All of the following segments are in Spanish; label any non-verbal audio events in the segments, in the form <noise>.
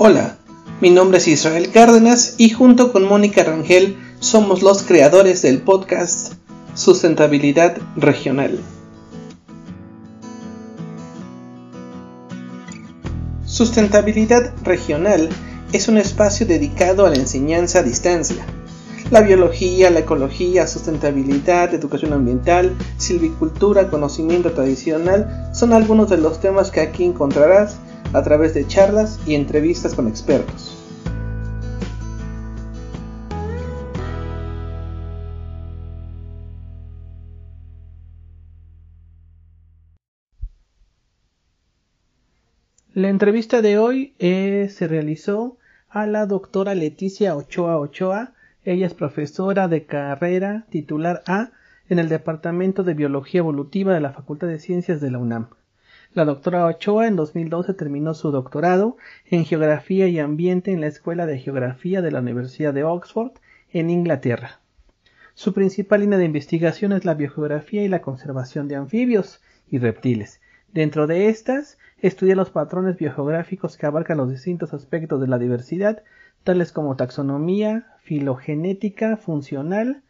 Hola, mi nombre es Israel Cárdenas y junto con Mónica Rangel somos los creadores del podcast Sustentabilidad Regional. Sustentabilidad Regional es un espacio dedicado a la enseñanza a distancia. La biología, la ecología, sustentabilidad, educación ambiental, silvicultura, conocimiento tradicional son algunos de los temas que aquí encontrarás a través de charlas y entrevistas con expertos. La entrevista de hoy eh, se realizó a la doctora Leticia Ochoa Ochoa. Ella es profesora de carrera titular A en el Departamento de Biología Evolutiva de la Facultad de Ciencias de la UNAM. La doctora Ochoa en 2012 terminó su doctorado en Geografía y Ambiente en la Escuela de Geografía de la Universidad de Oxford, en Inglaterra. Su principal línea de investigación es la biogeografía y la conservación de anfibios y reptiles. Dentro de estas, estudia los patrones biogeográficos que abarcan los distintos aspectos de la diversidad, tales como taxonomía, filogenética, funcional.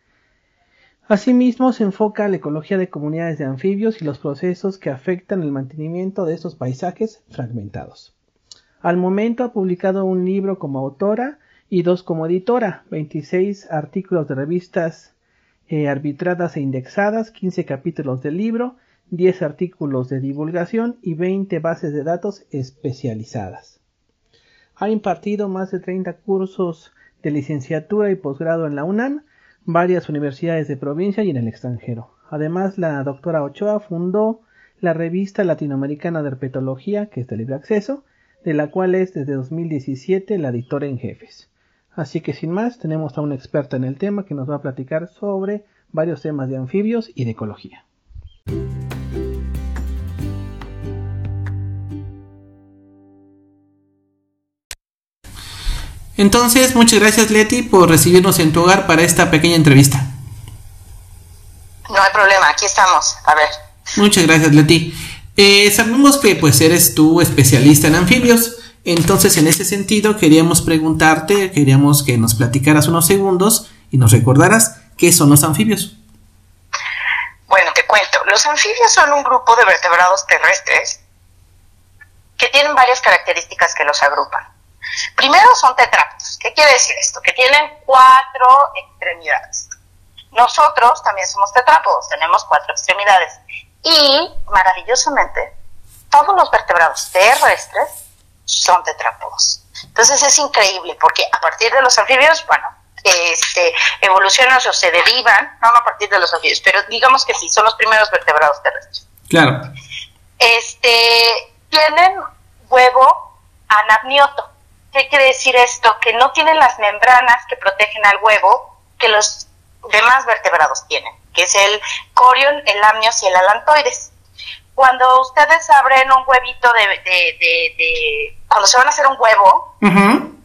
Asimismo, se enfoca a la ecología de comunidades de anfibios y los procesos que afectan el mantenimiento de estos paisajes fragmentados. Al momento ha publicado un libro como autora y dos como editora, 26 artículos de revistas eh, arbitradas e indexadas, 15 capítulos del libro, 10 artículos de divulgación y 20 bases de datos especializadas. Ha impartido más de 30 cursos de licenciatura y posgrado en la UNAM, varias universidades de provincia y en el extranjero. Además, la doctora Ochoa fundó la revista latinoamericana de herpetología, que es de libre acceso, de la cual es desde 2017 la editora en jefes. Así que sin más, tenemos a una experta en el tema que nos va a platicar sobre varios temas de anfibios y de ecología. Entonces, muchas gracias Leti por recibirnos en tu hogar para esta pequeña entrevista. No hay problema, aquí estamos. A ver. Muchas gracias Leti. Eh, sabemos que pues eres tú especialista en anfibios. Entonces, en ese sentido, queríamos preguntarte, queríamos que nos platicaras unos segundos y nos recordaras qué son los anfibios. Bueno, te cuento. Los anfibios son un grupo de vertebrados terrestres que tienen varias características que los agrupan. Primero son tetrápodos. ¿Qué quiere decir esto? Que tienen cuatro extremidades. Nosotros también somos tetrápodos, tenemos cuatro extremidades. Y, maravillosamente, todos los vertebrados terrestres son tetrápodos. Entonces es increíble porque a partir de los anfibios, bueno, este, evolucionan o se derivan, no a partir de los anfibios, pero digamos que sí, son los primeros vertebrados terrestres. Claro. Este, tienen huevo anamnioto. ¿Qué quiere decir esto? Que no tienen las membranas que protegen al huevo que los demás vertebrados tienen, que es el corion, el amnios y el alantoides. Cuando ustedes abren un huevito de, de, cuando se van a hacer un huevo,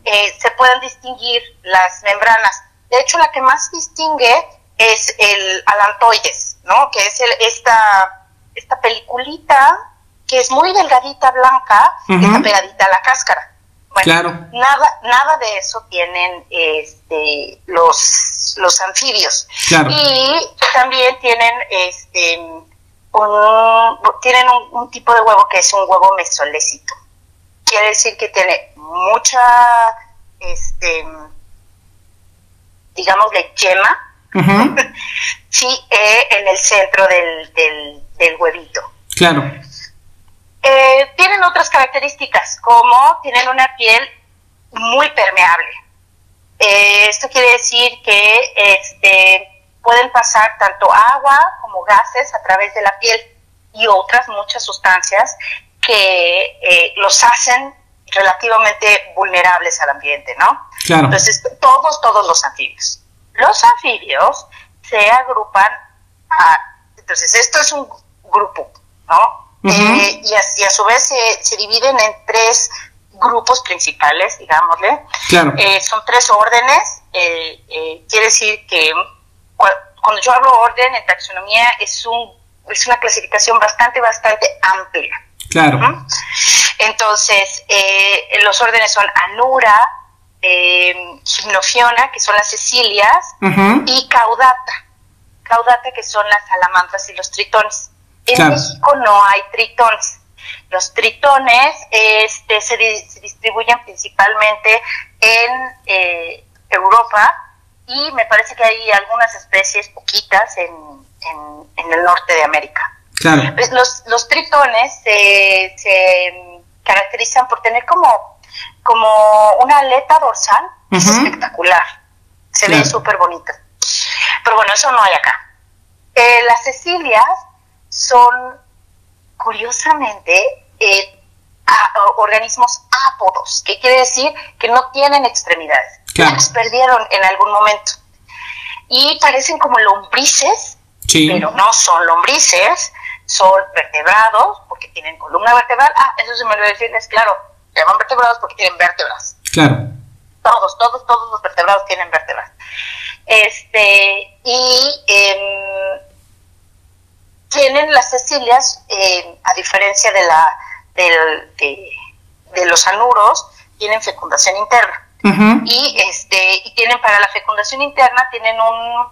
eh, se pueden distinguir las membranas. De hecho, la que más distingue es el alantoides, ¿no? Que es el, esta, esta peliculita que es muy delgadita, blanca, que está pegadita a la cáscara. Bueno, nada, nada de eso tienen este, los, los anfibios. Y también tienen este, un, tienen un, tipo de huevo que es un huevo mesolécito. Quiere decir que tiene mucha, este, digámosle, yema, sí, <laughs> eh, en el centro del, del, del huevito. Claro. Eh, tienen otras características, como tienen una piel muy permeable. Eh, esto quiere decir que este, pueden pasar tanto agua como gases a través de la piel y otras muchas sustancias que eh, los hacen relativamente vulnerables al ambiente, ¿no? Claro. Entonces, todos, todos los anfibios. Los anfibios se agrupan a, entonces, esto es un grupo, ¿no? Eh, y, a, su vez se, dividen en tres grupos principales, digámosle. Eh, son tres órdenes. Eh, quiere decir que cuando yo hablo orden en taxonomía es un es una clasificación bastante bastante amplia. Claro. Entonces, eh, los órdenes son Anura, eh, Gimnofiona, que son las cecilias, y Caudata. Caudata, que son las salamandras y los tritones. En México no hay tritones. Los tritones este, se, distribuyen principalmente en eh, Europa y me parece que hay algunas especies poquitas en, en, el norte de América. Claro. Pues los, los tritones se, se caracterizan por tener como, como una aleta dorsal espectacular. Se ve súper bonita. Pero bueno, eso no hay acá. Eh, las cecilias son, curiosamente, eh, organismos ápodos, que quiere decir que no tienen extremidades. Las perdieron en algún momento. Y parecen como lombrices, pero no son lombrices, son vertebrados porque tienen columna vertebral. Ah, eso se me olvidó decirles, claro, se llaman vertebrados porque tienen vértebras. Claro. Todos, todos, todos los vertebrados tienen vértebras. Este, y em, tienen las cecilias, em, a diferencia de, la, de, de, los anuros, tienen fecundación interna. Y este, y tienen para la fecundación interna, tienen un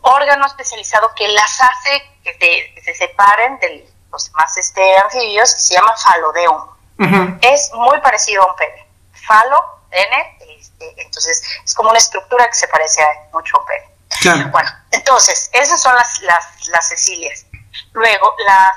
órgano especializado que las hace que, se separen de los demás este, anfibios, que se llama falodeum. Es muy parecido a un pene. Falo, pene, este, entonces es como una estructura que se parece mucho a un pene. Bueno, entonces, esas son las, las, las cecilias. Luego, las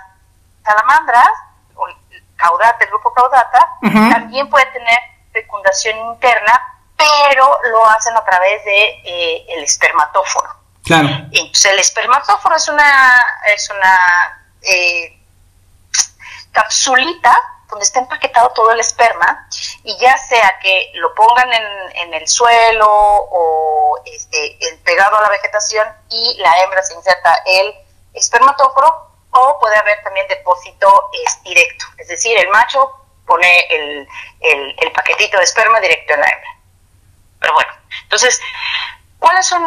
salamandras, o caudata, el grupo caudata, también puede tener fecundación interna, pero lo hacen a través de eh, el espermatóforo. Claro. Entonces el espermatóforo es una, es una eh, capsulita donde está empaquetado todo el esperma y ya sea que lo pongan en, el suelo o este, el pegado a la vegetación y la hembra se inserta el espermatóforo o puede haber también depósito directo, es decir, el macho pone el, el paquetito de esperma directo en la hembra. Pero bueno, entonces ¿Cuáles son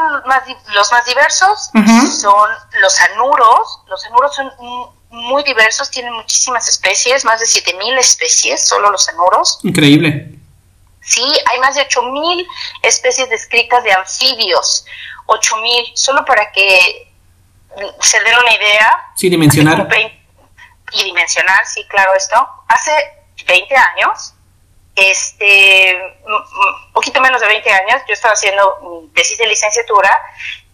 los más diversos? Son los anuros. Los anuros son muy diversos, tienen muchísimas especies, más de 7.000 especies, solo los anuros. Increíble. Sí, hay más de 8.000 especies descritas de anfibios. 8.000, solo para que se den una idea. Sí, dimensionar. Y dimensionar, sí, claro, esto. Hace 20 años este, un poquito menos de 20 años, yo estaba haciendo tesis de licenciatura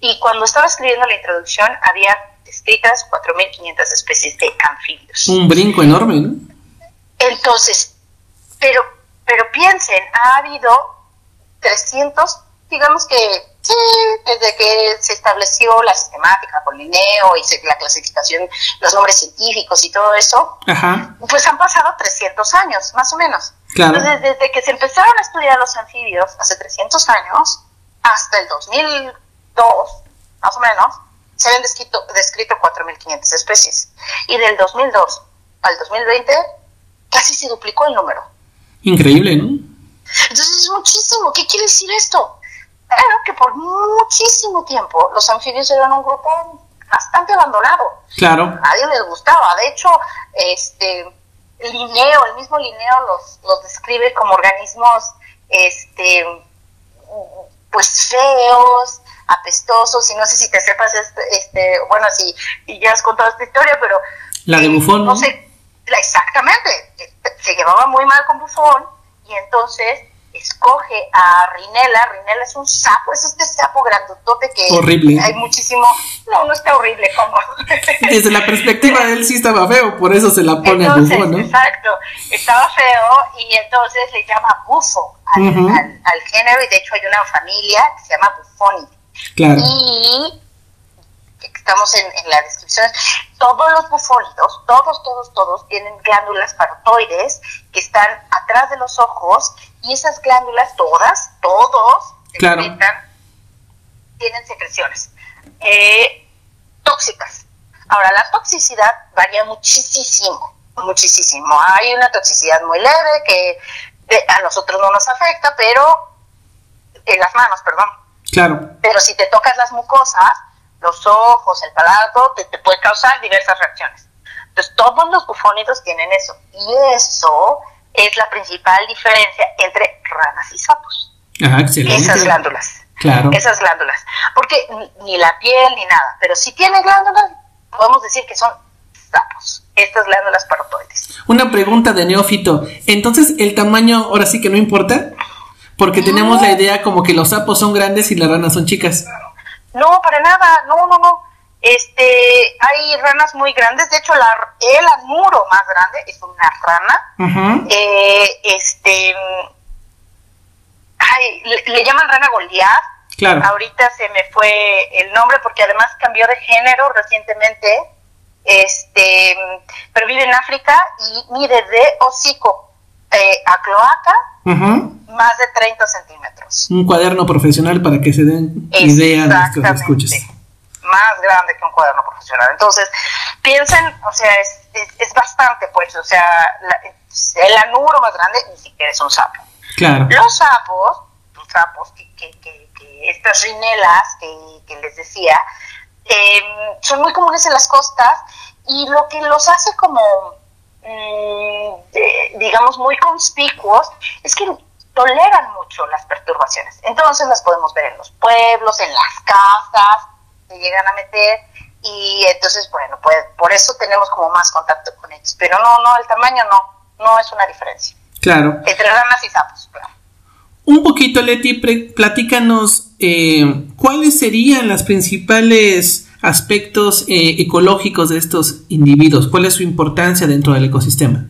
y cuando estaba escribiendo la introducción había escritas 4.500 especies de anfibios. Un brinco enorme, ¿no? Entonces, pero, pero piensen, ha habido 300, digamos que sí, desde que se estableció la sistemática por Linneo y la clasificación, los nombres científicos y todo eso, pues han pasado 300 años, más o menos. Entonces, desde que se empezaron a estudiar los anfibios hace 300 años hasta el 2002, más o menos, se habían descrito, descrito 4.500 especies. Y del 2002 al 2020 casi se duplicó el número. Increíble, ¿no? Entonces es muchísimo. ¿Qué quiere decir esto? Bueno, que por muchísimo tiempo los anfibios eran un grupo bastante abandonado. Claro. Nadie les gustaba. De hecho, este Linneo, el mismo Linneo los, los describe como organismos este pues feos, apestosos, y no sé si te sepas este, este bueno, si ya has contado esta historia, pero la de Bufón, no, sé, exactamente, se llevaba muy mal con Bufón y entonces escoge a Rinela. Rinela es un sapo, es este sapo grandotote que horrible. hay muchísimo. No, no está horrible, ¿cómo? <laughs> Desde la perspectiva de él sí estaba feo, por eso se la pone a Bufo, ¿no? Exacto, estaba feo y entonces le llama Bufo al, género y de hecho hay una familia que se llama Bufoni. Claro. Y estamos en, en la descripción, todos los bufónidos, todos, todos, todos tienen glándulas parotoides que están atrás de los ojos y esas glándulas todas, todos, tienen secreciones eh, tóxicas. Ahora, la toxicidad varía muchísimo, muchísimo. Hay una toxicidad muy leve que a nosotros no nos afecta, pero en las manos, perdón. Claro. Pero si te tocas las mucosas, los ojos, el palato, te, puede causar diversas reacciones. Entonces, todos los bufónidos tienen eso. Y eso es la principal diferencia entre ranas y sapos. Ajá, excelente. Esas glándulas. Claro. Esas glándulas. Porque ni la piel ni nada, pero si tiene glándulas, podemos decir que son sapos, estas glándulas parotoides. Una pregunta de neófito. Entonces, ¿el tamaño ahora sí que no importa? Porque tenemos la idea como que los sapos son grandes y las ranas son chicas. No, para nada, no, no, no. Este, hay ranas muy grandes, de hecho la, el anuro más grande es una rana. Eh, este, ay, le, llaman rana Goliath. Claro. Ahorita se me fue el nombre porque además cambió de género recientemente. Este, pero vive en África y mide de hocico eh, a cloaca más de 30 centímetros. Un cuaderno profesional para que se den idea de nuestros escuchas. Más grande que un cuaderno profesional. Entonces, piensen, o sea, es, es, bastante, pues, o sea, el anuro más grande ni siquiera es un sapo. Claro. Los sapos, los sapos, que, que, que, estas rinelas que, les decía, em, son muy comunes en las costas y lo que los hace como Mm, digamos, muy conspicuos, es que toleran mucho las perturbaciones. Entonces las podemos ver en los pueblos, en las casas, se llegan a meter y entonces, bueno, pues por eso tenemos como más contacto con ellos. Pero no, no, el tamaño no, no es una diferencia. Claro. Entre ranas y sapos, claro. Un poquito, Leti, platícanos eh, cuáles serían las principales aspectos eh, ecológicos de estos individuos? ¿Cuál es su importancia dentro del ecosistema?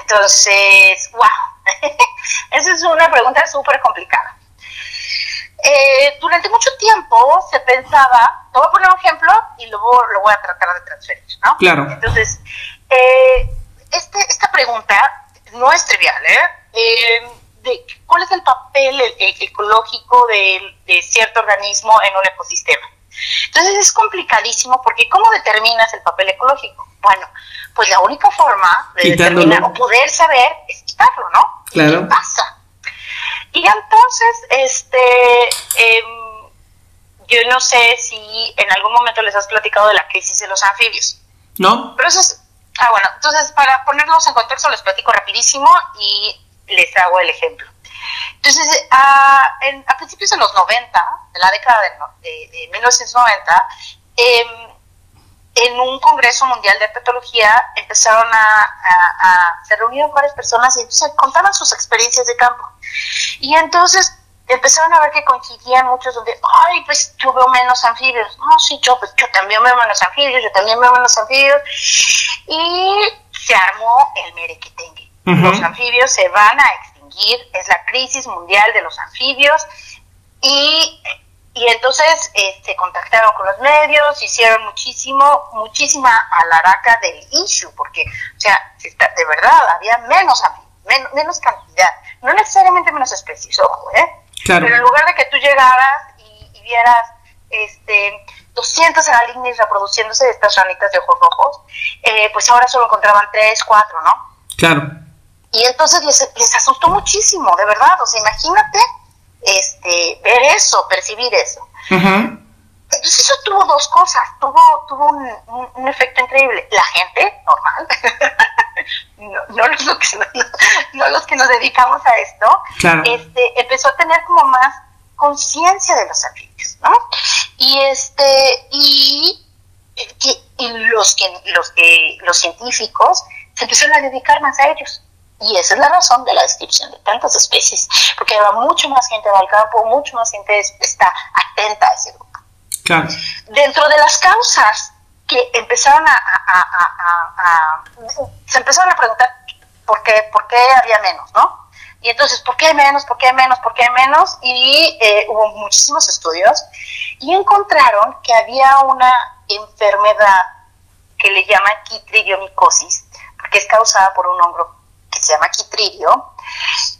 Entonces, wow, <laughs> esa es una pregunta súper complicada. Eh, durante mucho tiempo se pensaba, te voy a poner un ejemplo y luego lo voy a tratar de transferir, ¿no? Claro. Entonces, eh, este, esta pregunta no es trivial, ¿eh? de, ¿Cuál es el papel ecológico de cierto organismo en un ecosistema? Entonces es complicadísimo porque ¿cómo determinas el papel ecológico? Bueno, pues la única forma de determinar o poder saber es quitarlo, ¿no? Claro. ¿Qué pasa? Y entonces, este, em, yo no sé si en algún momento les has platicado de la crisis de los anfibios. No. Pero eso es, ah, bueno, entonces para ponerlos en contexto les platico rapidísimo y les hago el ejemplo. Entonces, a, a principios de los 90, de la década de, de, 1990, em, en un congreso mundial de petología empezaron a, a, se reunieron varias personas y entonces contaban sus experiencias de campo. Y entonces empezaron a ver que coincidían muchos donde, ay, pues yo veo menos anfibios. No, sí, yo, pues yo también veo menos anfibios, yo también veo menos anfibios. Y se armó el merequetengue. Los anfibios se van a es la crisis mundial de los anfibios y, y entonces eh, se contactaron con los medios, hicieron muchísimo, muchísima alaraca del issue, porque, o sea, de verdad, había menos anfibios, menos cantidad, no necesariamente menos especies, ojo, ¿eh? Pero en lugar de que tú llegaras y, vieras este 200 aralignis reproduciéndose de estas ranitas de ojos rojos, eh, pues ahora solo encontraban 3, 4, ¿no? Claro. Y entonces les, asustó muchísimo, de verdad. O sea, imagínate este, ver eso, percibir eso. Entonces eso tuvo dos cosas, tuvo, tuvo un, efecto increíble. La gente normal, <laughs> no, los que, no, los que nos dedicamos a esto, este, empezó a tener como más conciencia de los anfibios, ¿no? Y este, y, y los que, los que, los científicos se empezaron a dedicar más a ellos. Y esa es la razón de la descripción de tantas especies, porque ahora mucho más gente va al campo, mucho más gente está atenta a ese grupo. Claro. Dentro de las causas que empezaron a, se empezaron a preguntar por qué, por qué había menos, ¿no? Y entonces, ¿por qué hay menos? ¿Por qué hay menos? ¿Por qué hay menos? Y eh, hubo muchísimos estudios y encontraron que había una enfermedad que le llaman quitridiomicosis, que es causada por un hongo que se llama quitridio,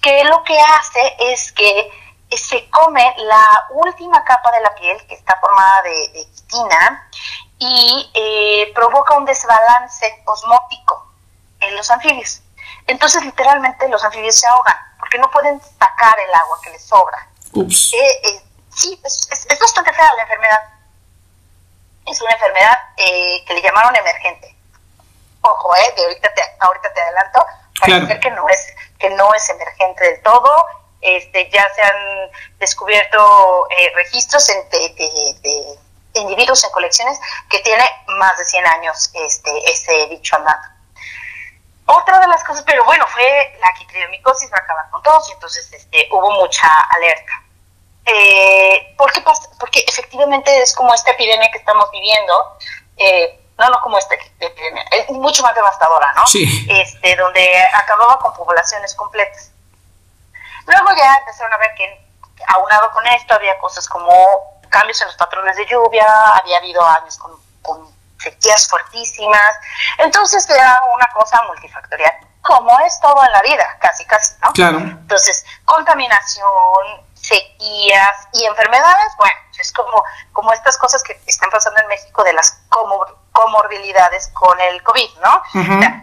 que lo que hace es que se come la última capa de la piel, que está formada de, quitina, y eh, provoca un desbalance osmótico en los anfibios. Entonces, literalmente, los anfibios se ahogan, porque no pueden sacar el agua que les sobra. Eh, eh, sí, es, bastante fea la enfermedad. Es una enfermedad que le llamaron emergente. Ojo, eh, de ahorita te, ahorita te adelanto, parece ser que no es que no es emergente del todo. Este, ya se han descubierto eh, registros de, individuos en colecciones que tiene más de 100 años este, ese bicho andando. Otra de las cosas, pero bueno, fue la quitridomicosis va a acabar con todos y entonces este, hubo mucha alerta. Eh, ¿por qué pasa? Porque efectivamente es como esta epidemia que estamos viviendo, eh, no, no como esta epidemia, es mucho más devastadora, ¿no? Sí. Este, donde acababa con poblaciones completas. Luego ya empezaron a ver que, aunado con esto, había cosas como cambios en los patrones de lluvia, había habido años con, con sequías fuertísimas, entonces era una cosa multifactorial, como es todo en la vida, casi, casi, ¿no? Claro. Entonces, contaminación, sequías y enfermedades, bueno, es como, como estas cosas que están pasando en México de las comorbilidades con el COVID, ¿no?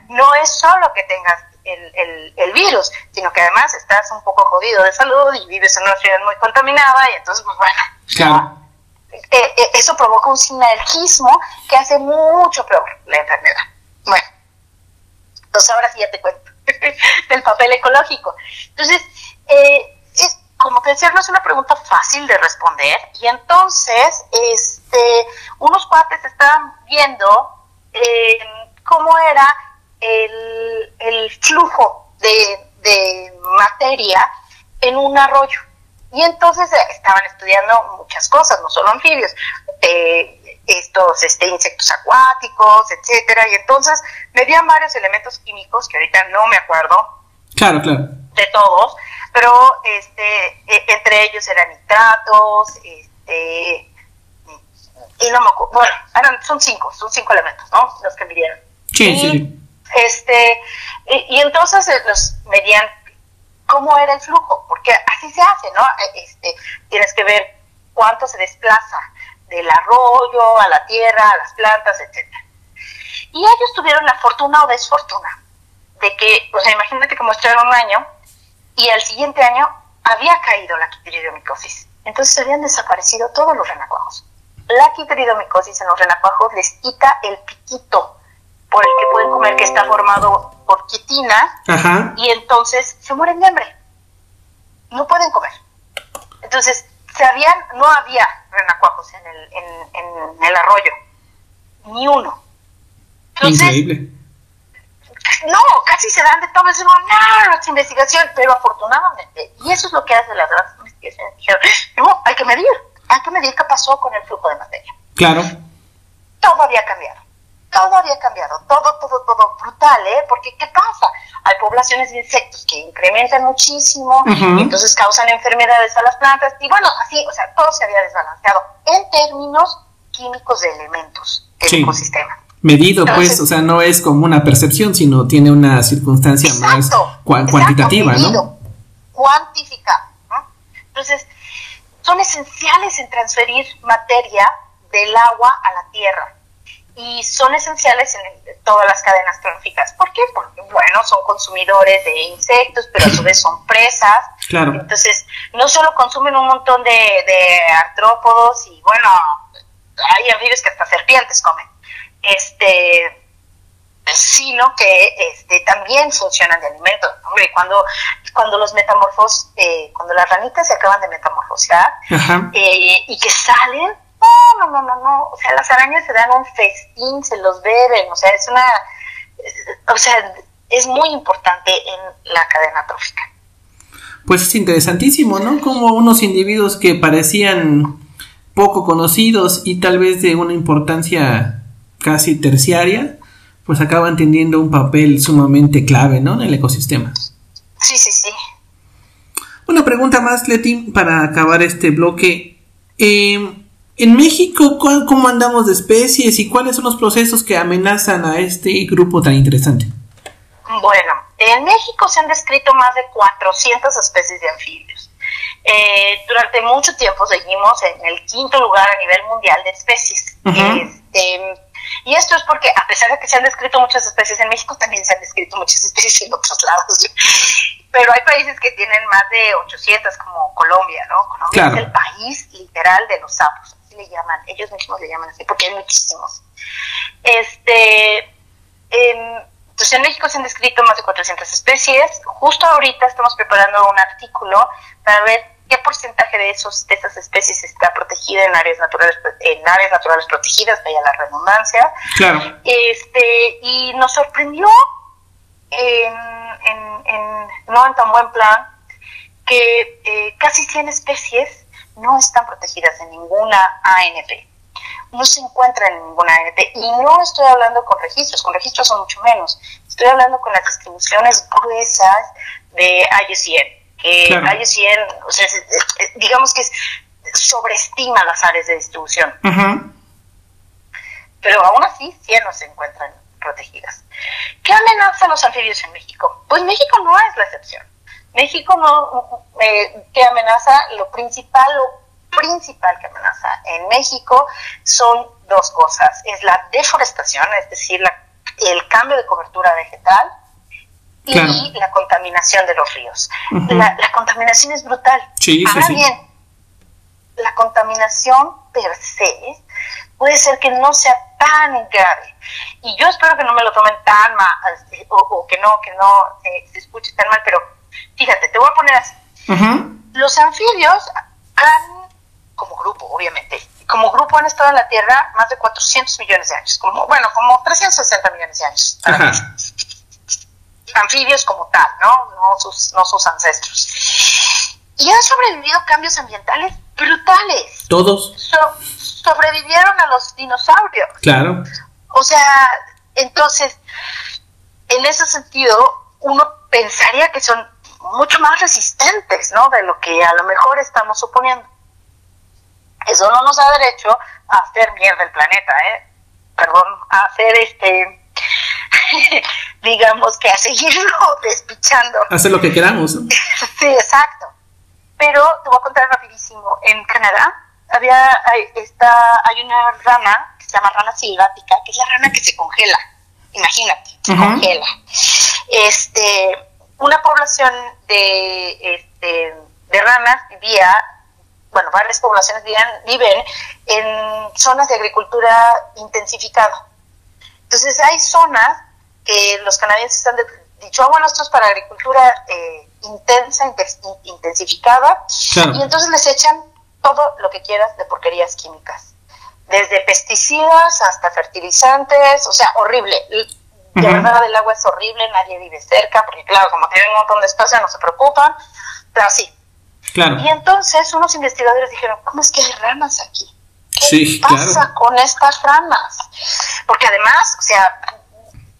no es solo que tengas el, el, virus, sino que además estás un poco jodido de salud y vives en una ciudad muy contaminada y entonces, pues bueno, claro. Eh, eh, eso provoca un sinergismo que hace mucho peor la enfermedad. Bueno, entonces ahora sí ya te cuento <laughs> del papel ecológico. Entonces, eh, es, como te decía, no es una pregunta fácil de responder y entonces este, unos cuates estaban viendo eh, cómo era el, el flujo de, de materia en un arroyo. Y entonces eh, estaban estudiando muchas cosas, no solo anfibios, eh, estos este, insectos acuáticos, etcétera. Y entonces medían varios elementos químicos que ahorita no me acuerdo. Claro, claro. De todos, pero este, e, entre ellos eran nitratos, este, y no me acuerdo, bueno, eran, son cinco, son cinco elementos, ¿no? Los que midieron. Sí, sí. Este, y, entonces eh, los medían cómo era el flujo, porque así se hace, ¿no? E, este, tienes que ver cuánto se desplaza del arroyo a la tierra, a las plantas, etcétera. Y ellos tuvieron la fortuna o desfortuna de que, o sea, imagínate que mostraron un año y al siguiente año había caído la quitridiomicosis. Entonces habían desaparecido todos los renacuajos. La quitridiomicosis en los renacuajos les quita el piquito por el que pueden comer que está formado por quitina y entonces se mueren de hambre. No pueden comer. Entonces, se habían, no había renacuajos en el, en, el arroyo, ni uno. Increíble. No, casi se dan de todo, es una no, investigación, pero afortunadamente, y eso es lo que hace las grandes investigaciones, dijeron, no, hay que medir, hay que medir qué pasó con el flujo de materia. Claro. Todo había cambiado todo había cambiado, todo, todo, todo brutal, ¿eh? Porque ¿qué pasa? Hay poblaciones de insectos que incrementan muchísimo, y entonces causan enfermedades a las plantas, y bueno, así, o sea, todo se había desbalanceado en términos químicos de elementos del ecosistema. Medido, pues, o sea, no es como una percepción, sino tiene una circunstancia más cuantitativa, ¿no? Cuantificada, ¿no? Entonces, son esenciales en transferir materia del agua a la tierra y son esenciales en todas las cadenas tróficas. ¿Por qué? Porque, bueno, son consumidores de insectos, pero a su vez son presas. Claro. Entonces, no solo consumen un montón de, de artrópodos y, bueno, hay anfibios que hasta serpientes comen, este sino que este, también funcionan de alimento. Hombre, cuando, cuando los metamorfos, eh, cuando las ranitas se acaban de metamorfosear eh, y que salen, no, no, no, no, o sea, las arañas se dan un festín, se los beben, o sea, es una, o sea, es muy importante en la cadena trófica. Pues es interesantísimo, ¿no? Como unos individuos que parecían poco conocidos y tal vez de una importancia casi terciaria, pues acaban teniendo un papel sumamente clave, ¿no? En el ecosistema. Sí, sí, sí. Una pregunta más, Leti, para acabar este bloque. Eh, en México, ¿cómo andamos de especies y cuáles son los procesos que amenazan a este grupo tan interesante? Bueno, en México se han descrito más de 400 especies de anfibios. Eh, durante mucho tiempo seguimos en el quinto lugar a nivel mundial de especies. Este, y esto es porque, a pesar de que se han descrito muchas especies en México, también se han descrito muchas <laughs> especies en otros lados. Pero hay países que tienen más de 800, como Colombia, ¿no? Colombia es el país literal de los sapos le llaman, ellos mismos le llaman así, porque hay muchísimos. Este, em, pues en México se han descrito más de 400 especies. Justo ahorita estamos preparando un artículo para ver qué porcentaje de esos de esas especies está protegida en áreas naturales en áreas naturales protegidas, vaya la redundancia. Claro. Este y nos sorprendió en, no en tan buen plan que eh, casi 100 especies no están protegidas en ninguna ANP no se encuentra en ninguna ANP. Y no estoy hablando con registros, con registros son mucho menos. Estoy hablando con las distribuciones gruesas de IUCN. Que IUCN, o sea, digamos que sobreestima las áreas de distribución. Pero aún así, 100 no se encuentran protegidas. ¿Qué amenaza a los anfibios en México? Pues México no es la excepción. México no, eh, ¿qué amenaza? Lo principal, lo principal que amenaza en México son dos cosas. Es la deforestación, es decir, el cambio de cobertura vegetal y la contaminación de los ríos. la, contaminación es brutal. Ahora bien, la contaminación per se puede ser que no sea tan grave. Y yo espero que no me lo tomen tan mal, o, que no, que no eh, se escuche tan mal, pero fíjate, te voy a poner así. Los anfibios han como grupo, obviamente. Como grupo han estado en la Tierra más de 400 millones de años, como, bueno, como 360 millones de años. Anfibios como tal, ¿no? No sus, no sus ancestros. Y han sobrevivido cambios ambientales brutales. Todos. sobrevivieron a los dinosaurios. Claro. O sea, entonces, en ese sentido, uno pensaría que son mucho más resistentes, ¿no? De lo que a lo mejor estamos suponiendo. Eso no nos da derecho a hacer mierda el planeta, ¿eh? Perdón, a hacer este, <laughs> digamos que a seguirlo <laughs> despichando. Hacer lo que queramos. <laughs> sí, exacto. Pero te voy a contar rapidísimo. En Canadá había, hay, está, hay una rana que se llama rana silvática, que es la rana que se congela. Imagínate, se congela. Este, una población de, este, de ranas vivía bueno, varias poblaciones viven, en zonas de agricultura intensificada. Entonces hay zonas que los canadienses han dicho, ah, bueno, esto es para agricultura eh, intensa, intensificada, y entonces les echan todo lo que quieras de porquerías químicas, desde pesticidas hasta fertilizantes, o sea, horrible. La verdad del agua es horrible, nadie vive cerca, porque claro, como tienen un montón de espacio no se preocupan, pero sí, y entonces unos investigadores dijeron, ¿cómo es que hay ranas aquí? ¿Qué pasa con estas ranas? Porque además, o sea,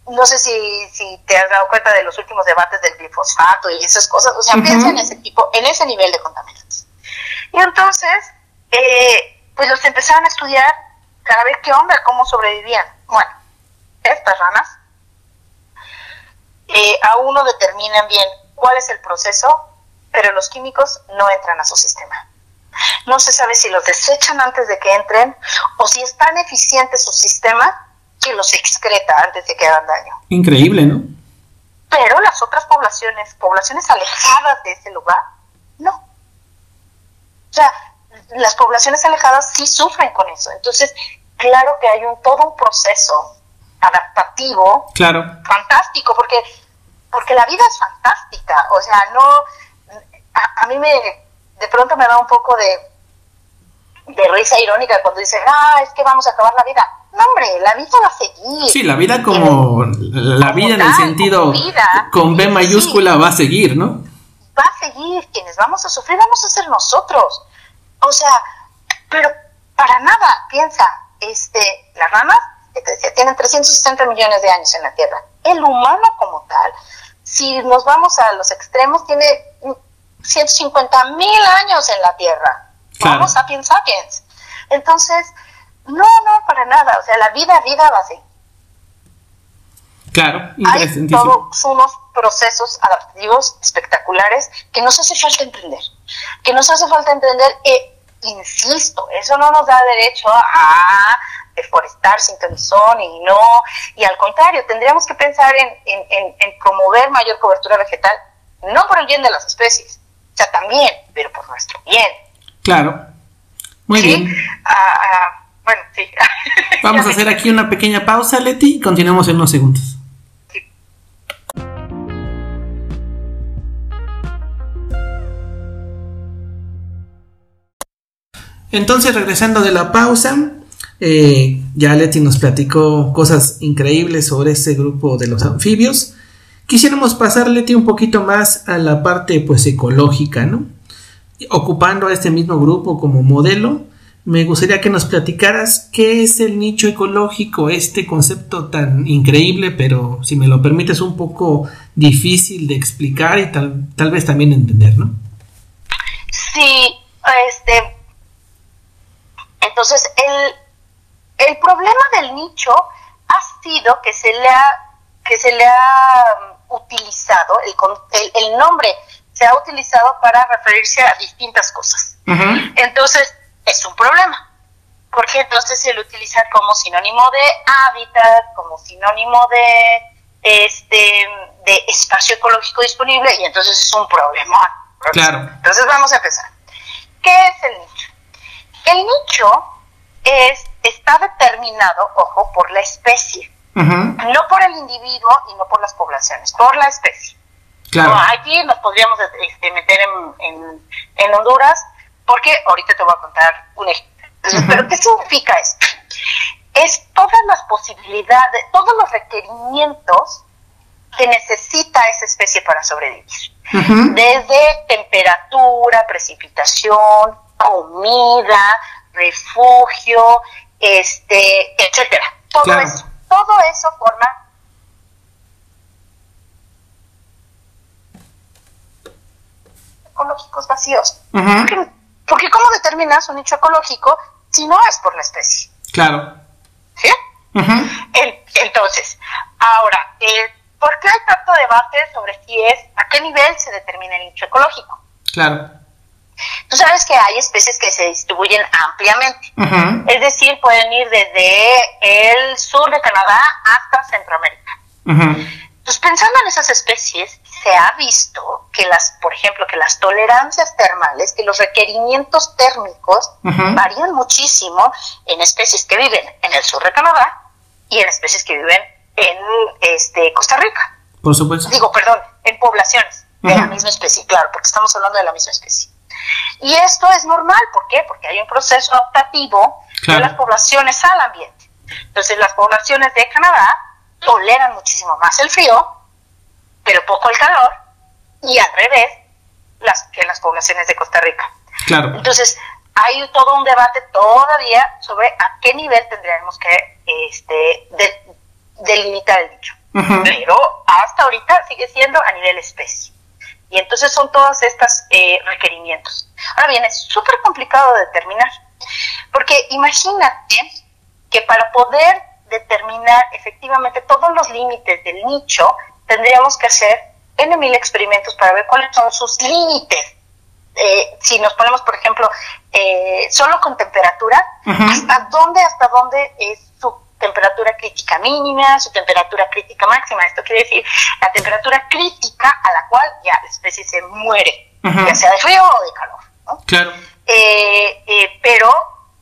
no sé si, si te has dado cuenta de los últimos debates del glifosato y esas cosas, o sea, piensa en ese tipo, en ese nivel de contaminantes. Y entonces, eh, pues los empezaron a estudiar cada vez qué onda, cómo sobrevivían. Bueno, estas ranas eh, a uno determinan bien cuál es el proceso pero los químicos no entran a su sistema. No se sabe si los desechan antes de que entren o si es tan eficiente su sistema que los excreta antes de que hagan daño. Increíble, ¿no? Pero las otras poblaciones, poblaciones alejadas de ese lugar, no. O sea, las poblaciones alejadas sí sufren con eso. Entonces, claro que hay un todo un proceso adaptativo, claro, fantástico, porque porque la vida es fantástica. O sea, no a, mí me, de pronto me da un poco de, de risa irónica cuando dicen, ah, es que vamos a acabar la vida. No, hombre, la vida va a seguir. Sí, la vida como la vida en el sentido con B mayúscula va a seguir, ¿no? Va a seguir, quienes vamos a sufrir vamos a ser nosotros. O sea, pero para nada, piensa, este, las ramas, que te decía, tienen 360 millones de años en la Tierra. El humano como tal, si nos vamos a los extremos, tiene 150 mil años en la Tierra. Claro. sapiens sapiens. Entonces, no, no, para nada. O sea, la vida, vida va a seguir. Claro, Hay todos unos procesos adaptativos espectaculares que nos hace falta entender. Que nos hace falta entender, e, insisto, eso no nos da derecho a deforestar sin ton y no. Y al contrario, tendríamos que pensar en, en, en promover mayor cobertura vegetal, no por el bien de las especies, o sea, también, pero por nuestro bien. Claro. Muy bien. Ah, ah, bueno, sí. <laughs> Vamos a hacer aquí una pequeña pausa, Leti, y continuamos en unos segundos. Entonces, regresando de la pausa, eh, ya Leti nos platicó cosas increíbles sobre ese grupo de los anfibios. Quisiéramos pasar, Leti, un poquito más a la parte pues ecológica, ¿no? Ocupando a este mismo grupo como modelo, me gustaría que nos platicaras qué es el nicho ecológico, este concepto tan increíble, pero si me lo permites un poco difícil de explicar y tal, tal vez también entender, ¿no? Sí, este, entonces el, el problema del nicho ha sido que se le ha, que se le ha um, utilizado, el, el, nombre se ha utilizado para referirse a distintas cosas. Entonces, es un problema. Porque entonces se lo utiliza como sinónimo de hábitat, como sinónimo de este de espacio ecológico disponible y entonces es un problema. Claro. Entonces vamos a empezar. ¿Qué es el nicho? El nicho es, está determinado, ojo, por la especie. No por el individuo y no por las poblaciones, por la especie. Claro. aquí nos podríamos este, meter en, en Honduras porque ahorita te voy a contar un ejemplo. ¿pero qué significa esto? Es todas las posibilidades, todos los requerimientos que necesita esa especie para sobrevivir. Desde temperatura, precipitación, comida, refugio, este, etcétera. Todo eso. Todo eso forma ecológicos vacíos. Porque ¿cómo determinas un nicho ecológico si no es por la especie? Claro. ¿Sí? entonces, ahora, eh, ¿por qué hay tanto debate sobre si es, a qué nivel se determina el nicho ecológico? Claro. Tú sabes que hay especies que se distribuyen ampliamente. Es decir, pueden ir desde el sur de Canadá hasta Centroamérica. Entonces, pensando en esas especies, se ha visto que las, por ejemplo, que las tolerancias termales, que los requerimientos térmicos varían muchísimo en especies que viven en el sur de Canadá y en especies que viven en este Costa Rica. Por supuesto. Digo, perdón, en poblaciones de la misma especie, claro, porque estamos hablando de la misma especie. Y esto es normal, ¿por qué? Porque hay un proceso adaptativo de las poblaciones al ambiente. Entonces, las poblaciones de Canadá toleran muchísimo más el frío, pero poco el calor, y al revés las, que las poblaciones de Costa Rica. Claro. Entonces, hay todo un debate todavía sobre a qué nivel tendríamos que este, delimitar el dicho. Pero hasta ahorita sigue siendo a nivel especie. Y entonces son todos estos eh, requerimientos. Ahora bien, es súper complicado de determinar, porque imagínate que para poder determinar efectivamente todos los límites del nicho, tendríamos que hacer N mil experimentos para ver cuáles son sus límites. Eh, si nos ponemos, por ejemplo, eh, solo con temperatura, hasta dónde, hasta dónde es su temperatura crítica mínima, su temperatura crítica máxima. Esto quiere decir la temperatura crítica a la cual ya la especie se muere, ya sea de frío o de calor. Claro. Eh, pero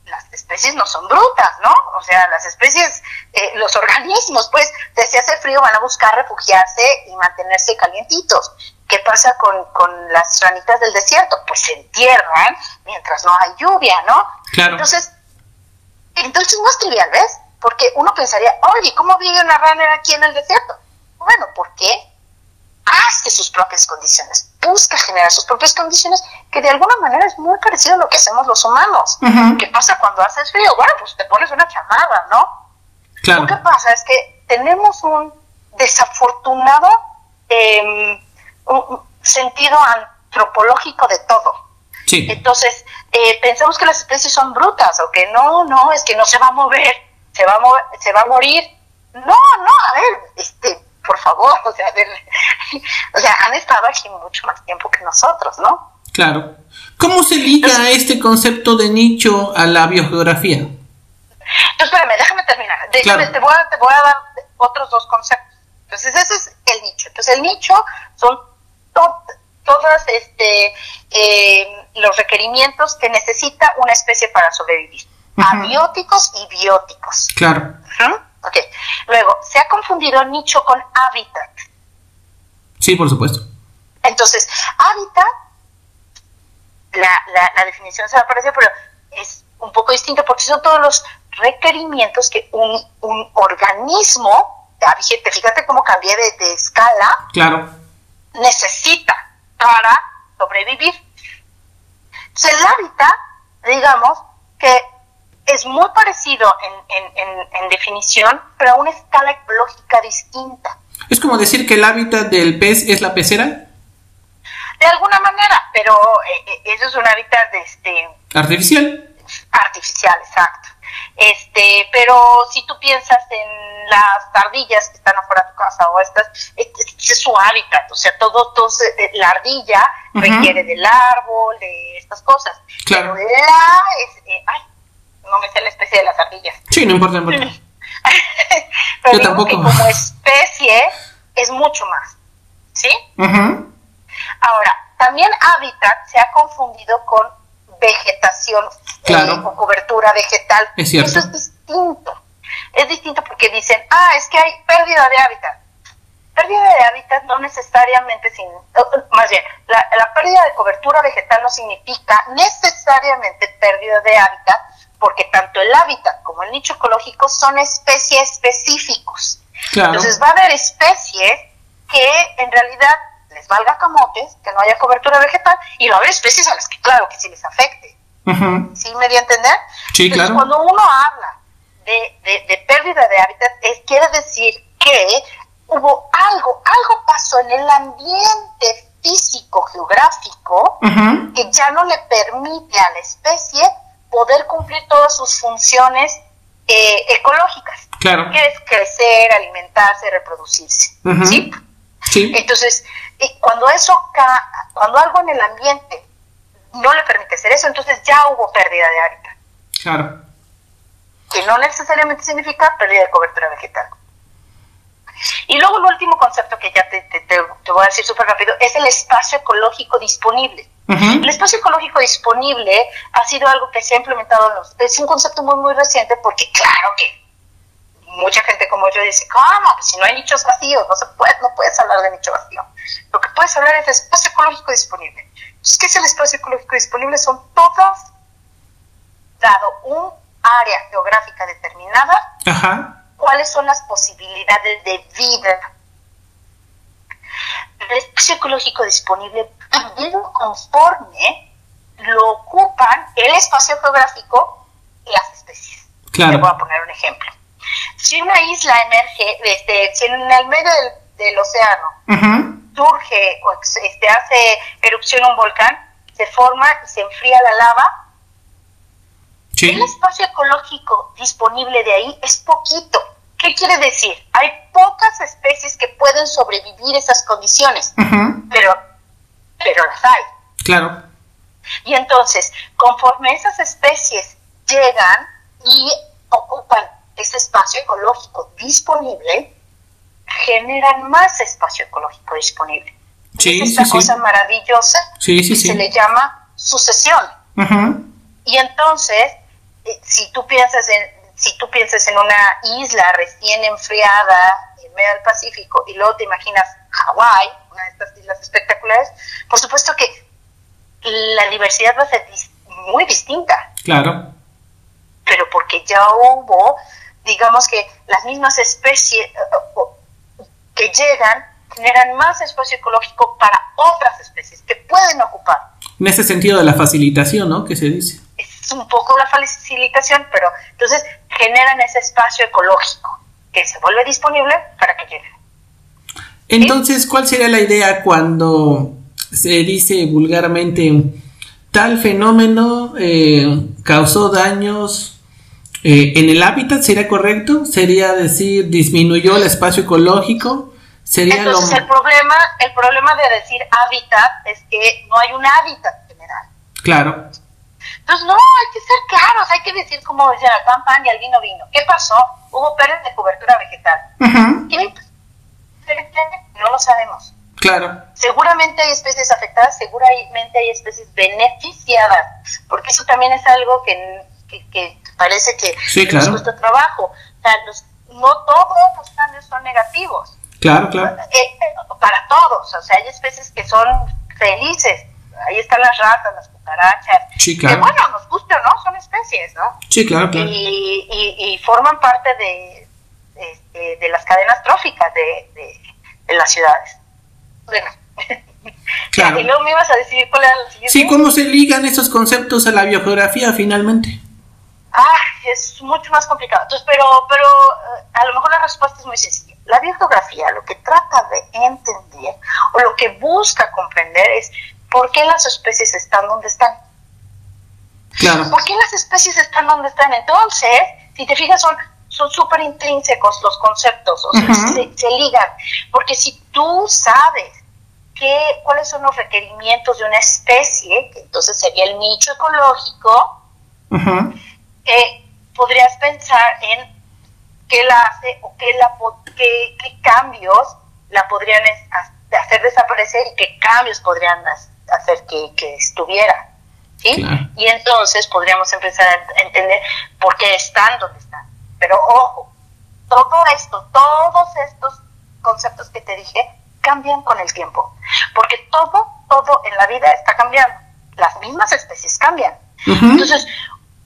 las especies no son brutas, ¿no? O sea, las especies, eh, los organismos, pues, si hace frío van a buscar refugiarse y mantenerse calientitos. ¿Qué pasa con, con las ranitas del desierto? Pues se entierran mientras no hay lluvia, ¿no? Claro. Entonces, entonces no es trivial, ¿ves? Porque uno pensaría, oye, ¿cómo vive una rana aquí en el desierto? Bueno, ¿por qué? hace sus propias condiciones, busca generar sus propias condiciones, que de alguna manera es muy parecido a lo que hacemos los humanos. ¿Qué pasa cuando haces frío? Bueno, pues te pones una chamada, ¿no? Claro. Lo que pasa es que tenemos un desafortunado em, sentido antropológico de todo. Sí. Entonces, eh, pensamos que las especies son brutas o que no, no, es que no se va a mover, se va a, se va a morir. No, no, a ver, este, por favor, <laughs> o sea, o sea, han estado aquí mucho más tiempo que nosotros, ¿no? Claro. ¿Cómo se liga este concepto de nicho a la biogeografía? Entonces, espérame, déjame terminar. Déjame, te, voy a, te voy a dar otros dos conceptos. Entonces, ese es el nicho. Entonces, el nicho son todos este, eh, los requerimientos que necesita una especie para sobrevivir. Abióticos y bióticos. Claro. Ok. Luego, se ha confundido nicho con hábitat. Sí, por supuesto. Entonces, hábitat, la, la, definición se me apareció, pero es un poco distinto porque son todos los requerimientos que un, un organismo, fíjate, fíjate cómo cambié de, escala, claro. necesita para sobrevivir. Entonces el hábitat, digamos, que es muy parecido en, en, en, definición, pero a una escala ecológica distinta. ¿Es como decir que el hábitat del pez es la pecera? De alguna manera, pero eh, eh, eso es un hábitat de este, artificial. Artificial, exacto. Este, pero si tú piensas en las ardillas que están afuera de tu casa o estas, este, es su hábitat, o sea, todo, todo la ardilla requiere del árbol, de estas cosas. Claro. Pero la, es, eh, ay, no me sé la especie de las ardillas. Sí, no importa, no importa. <laughs> pero Yo tampoco. que como especie es mucho más, ¿sí? Ahora, también hábitat se ha confundido con vegetación claro. o cobertura vegetal. Es cierto. Eso es distinto. Es distinto porque dicen, ah, es que hay pérdida de hábitat. Pérdida de hábitat no necesariamente, sin, más bien, la, la pérdida de cobertura vegetal no significa necesariamente pérdida de hábitat, porque tanto el hábitat como el nicho ecológico son especies específicos. Claro. Entonces va a haber especies que en realidad les valga camotes, que no haya cobertura vegetal, y va a haber especies a las que claro que sí les afecte. ¿Sí me dio a entender? Sí, claro. Cuando uno habla de, de, pérdida de hábitat, es, quiere decir que hubo algo, algo pasó en el ambiente físico geográfico que ya no le permite a la especie poder cumplir todas sus funciones eh, ecológicas. Claro. Que es crecer, alimentarse, reproducirse. ¿Sí? Sí. Entonces, cuando eso, cuando algo en el ambiente no le permite hacer eso, entonces ya hubo pérdida de hábitat. Claro. Que no necesariamente significa pérdida de cobertura vegetal. Y luego el último concepto que ya te, voy a decir súper rápido es el espacio ecológico disponible. El espacio ecológico disponible ha sido algo que se ha implementado, en los, es un concepto muy, muy reciente porque claro que mucha gente como yo dice, ¿cómo? Pues si no hay nichos vacíos, no se puede, no puedes hablar de nicho vacío. Lo que puedes hablar es de espacio ecológico disponible. Entonces, ¿qué es el espacio ecológico disponible? Son todas, dado un área geográfica determinada, cuáles son las posibilidades de vida. El espacio ecológico disponible, conforme lo ocupan el espacio geográfico y las especies. Claro. Te voy a poner un ejemplo si una isla emerge, este, si en el medio del, océano surge o este, hace erupción un volcán, se forma y se enfría la lava, el espacio ecológico disponible de ahí es poquito. ¿Qué quiere decir? Hay pocas especies que pueden sobrevivir esas condiciones, pero, pero las hay. Claro. Y entonces, conforme esas especies llegan y ocupan ese espacio ecológico disponible, generan más espacio ecológico disponible. Sí, es esta cosa maravillosa que se le llama sucesión. Y entonces, eh, si tú piensas en si tú piensas en una isla recién enfriada en medio del Pacífico y luego te imaginas Hawái, de estas islas espectaculares, por supuesto que la diversidad va a ser muy distinta. Claro. Pero porque ya hubo digamos que las mismas especies eh, que llegan generan más espacio ecológico para otras especies que pueden ocupar. En ese sentido de la facilitación, ¿no? Que se dice. Es un poco la facilitación, pero entonces generan ese espacio ecológico que se vuelve disponible para que lleguen. Entonces, ¿cuál sería la idea cuando se dice vulgarmente tal fenómeno eh, causó daños eh, en el hábitat sería correcto, sería decir disminuyó el espacio ecológico, sería Entonces el problema, el problema de decir hábitat es que no hay un hábitat general. Claro. Entonces no, hay que ser claros, hay que decir como decían al pan pan y al vino vino. ¿Qué pasó? Hubo pérdida de cobertura vegetal. No lo sabemos. Claro. Seguramente hay especies afectadas, seguramente hay especies beneficiadas, porque eso también es algo que, que parece que sí, claro. nos cuesta trabajo. O sea, no todos los cambios son negativos. Claro, claro. Eh, para todos, o sea, hay especies que son felices. Ahí están las ratas, las cucarachas. Sí, claro. Que bueno, nos guste o no, son especies, ¿no? Sí, claro, Y, y, forman parte de, de, de, las cadenas tróficas de, de, las ciudades. Bueno. <laughs> Claro. y luego me ibas a decir cuál era la siguiente. Sí, ¿cómo se ligan esos conceptos a la biogeografía finalmente? Ah, es mucho más complicado. Entonces, pero, pero eh, a lo mejor la respuesta es muy sencilla. La biogeografía lo que trata de entender o lo que busca comprender es por qué las especies están donde están. Claro. ¿Por qué las especies están donde están? Entonces, si te fijas, son son súper intrínsecos los conceptos, o sea, se, se, ligan. Porque si tú sabes qué, cuáles son los requerimientos de una especie, que entonces sería el nicho ecológico, eh, podrías pensar en qué la hace o qué, la, qué, qué cambios la podrían hacer desaparecer y qué cambios podrían hacer que, que estuviera. ¿sí? Y entonces podríamos empezar a entender por qué están donde están. Pero ojo, todo esto, todos estos conceptos que te dije, cambian con el tiempo. Porque todo, todo en la vida está cambiando. Las mismas especies cambian. Entonces,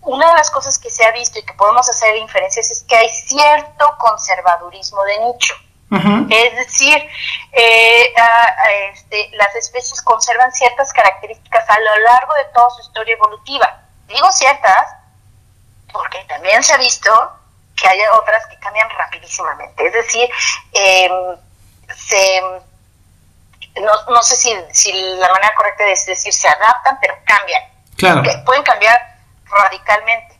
una de las cosas que se ha visto y que podemos hacer inferencias es que hay cierto conservadurismo de nicho. Es decir, eh, este, las especies conservan ciertas características a lo largo de toda su historia evolutiva. Digo ciertas porque también se ha visto que hay otras que cambian rapidísimamente. Es decir, em, se, no, no sé si, si, la manera correcta es decir se adaptan, pero cambian. Claro. pueden cambiar radicalmente.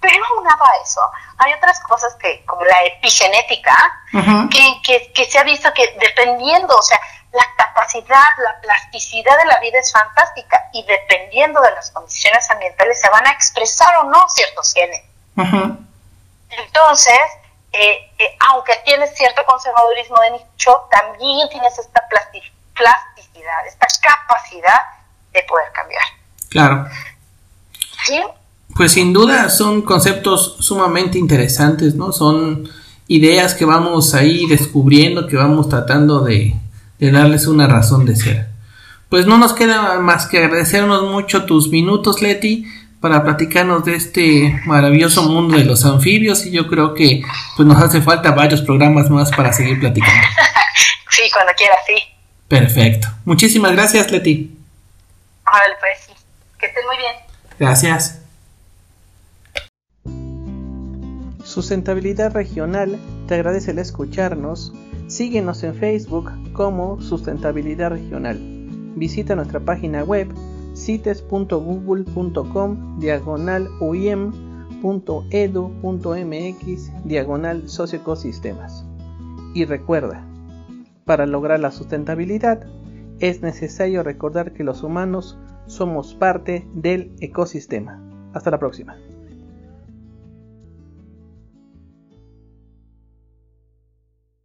Pero aunado a eso, hay otras cosas que, como la epigenética, que, que, se ha visto que dependiendo, o sea, la capacidad, la plasticidad de la vida es fantástica y dependiendo de las condiciones ambientales se van a expresar o no ciertos genes. Entonces, eh, eh, aunque tienes cierto conservadurismo de nicho, también tienes esta plasticidad, esta capacidad de poder cambiar. Claro. Pues sin duda son conceptos sumamente interesantes, ¿no? Son ideas que vamos ahí descubriendo, que vamos tratando de, darles una razón de ser. Pues no nos queda más que agradecernos mucho tus minutos, Leti, para platicarnos de este maravilloso mundo de los anfibios y yo creo que pues nos hace falta varios programas más para seguir platicando. <laughs> sí, cuando quieras, sí. Perfecto. Muchísimas gracias, Leti. Vale, pues sí. Que estés muy bien. Gracias. Sustentabilidad Regional te agradece el escucharnos. Síguenos en Facebook como Sustentabilidad Regional. Visita nuestra página web cites.google.com diagonal uim.edu.mx diagonal socioecosistemas. Y recuerda, para lograr la sustentabilidad es necesario recordar que los humanos somos parte del ecosistema. Hasta la próxima.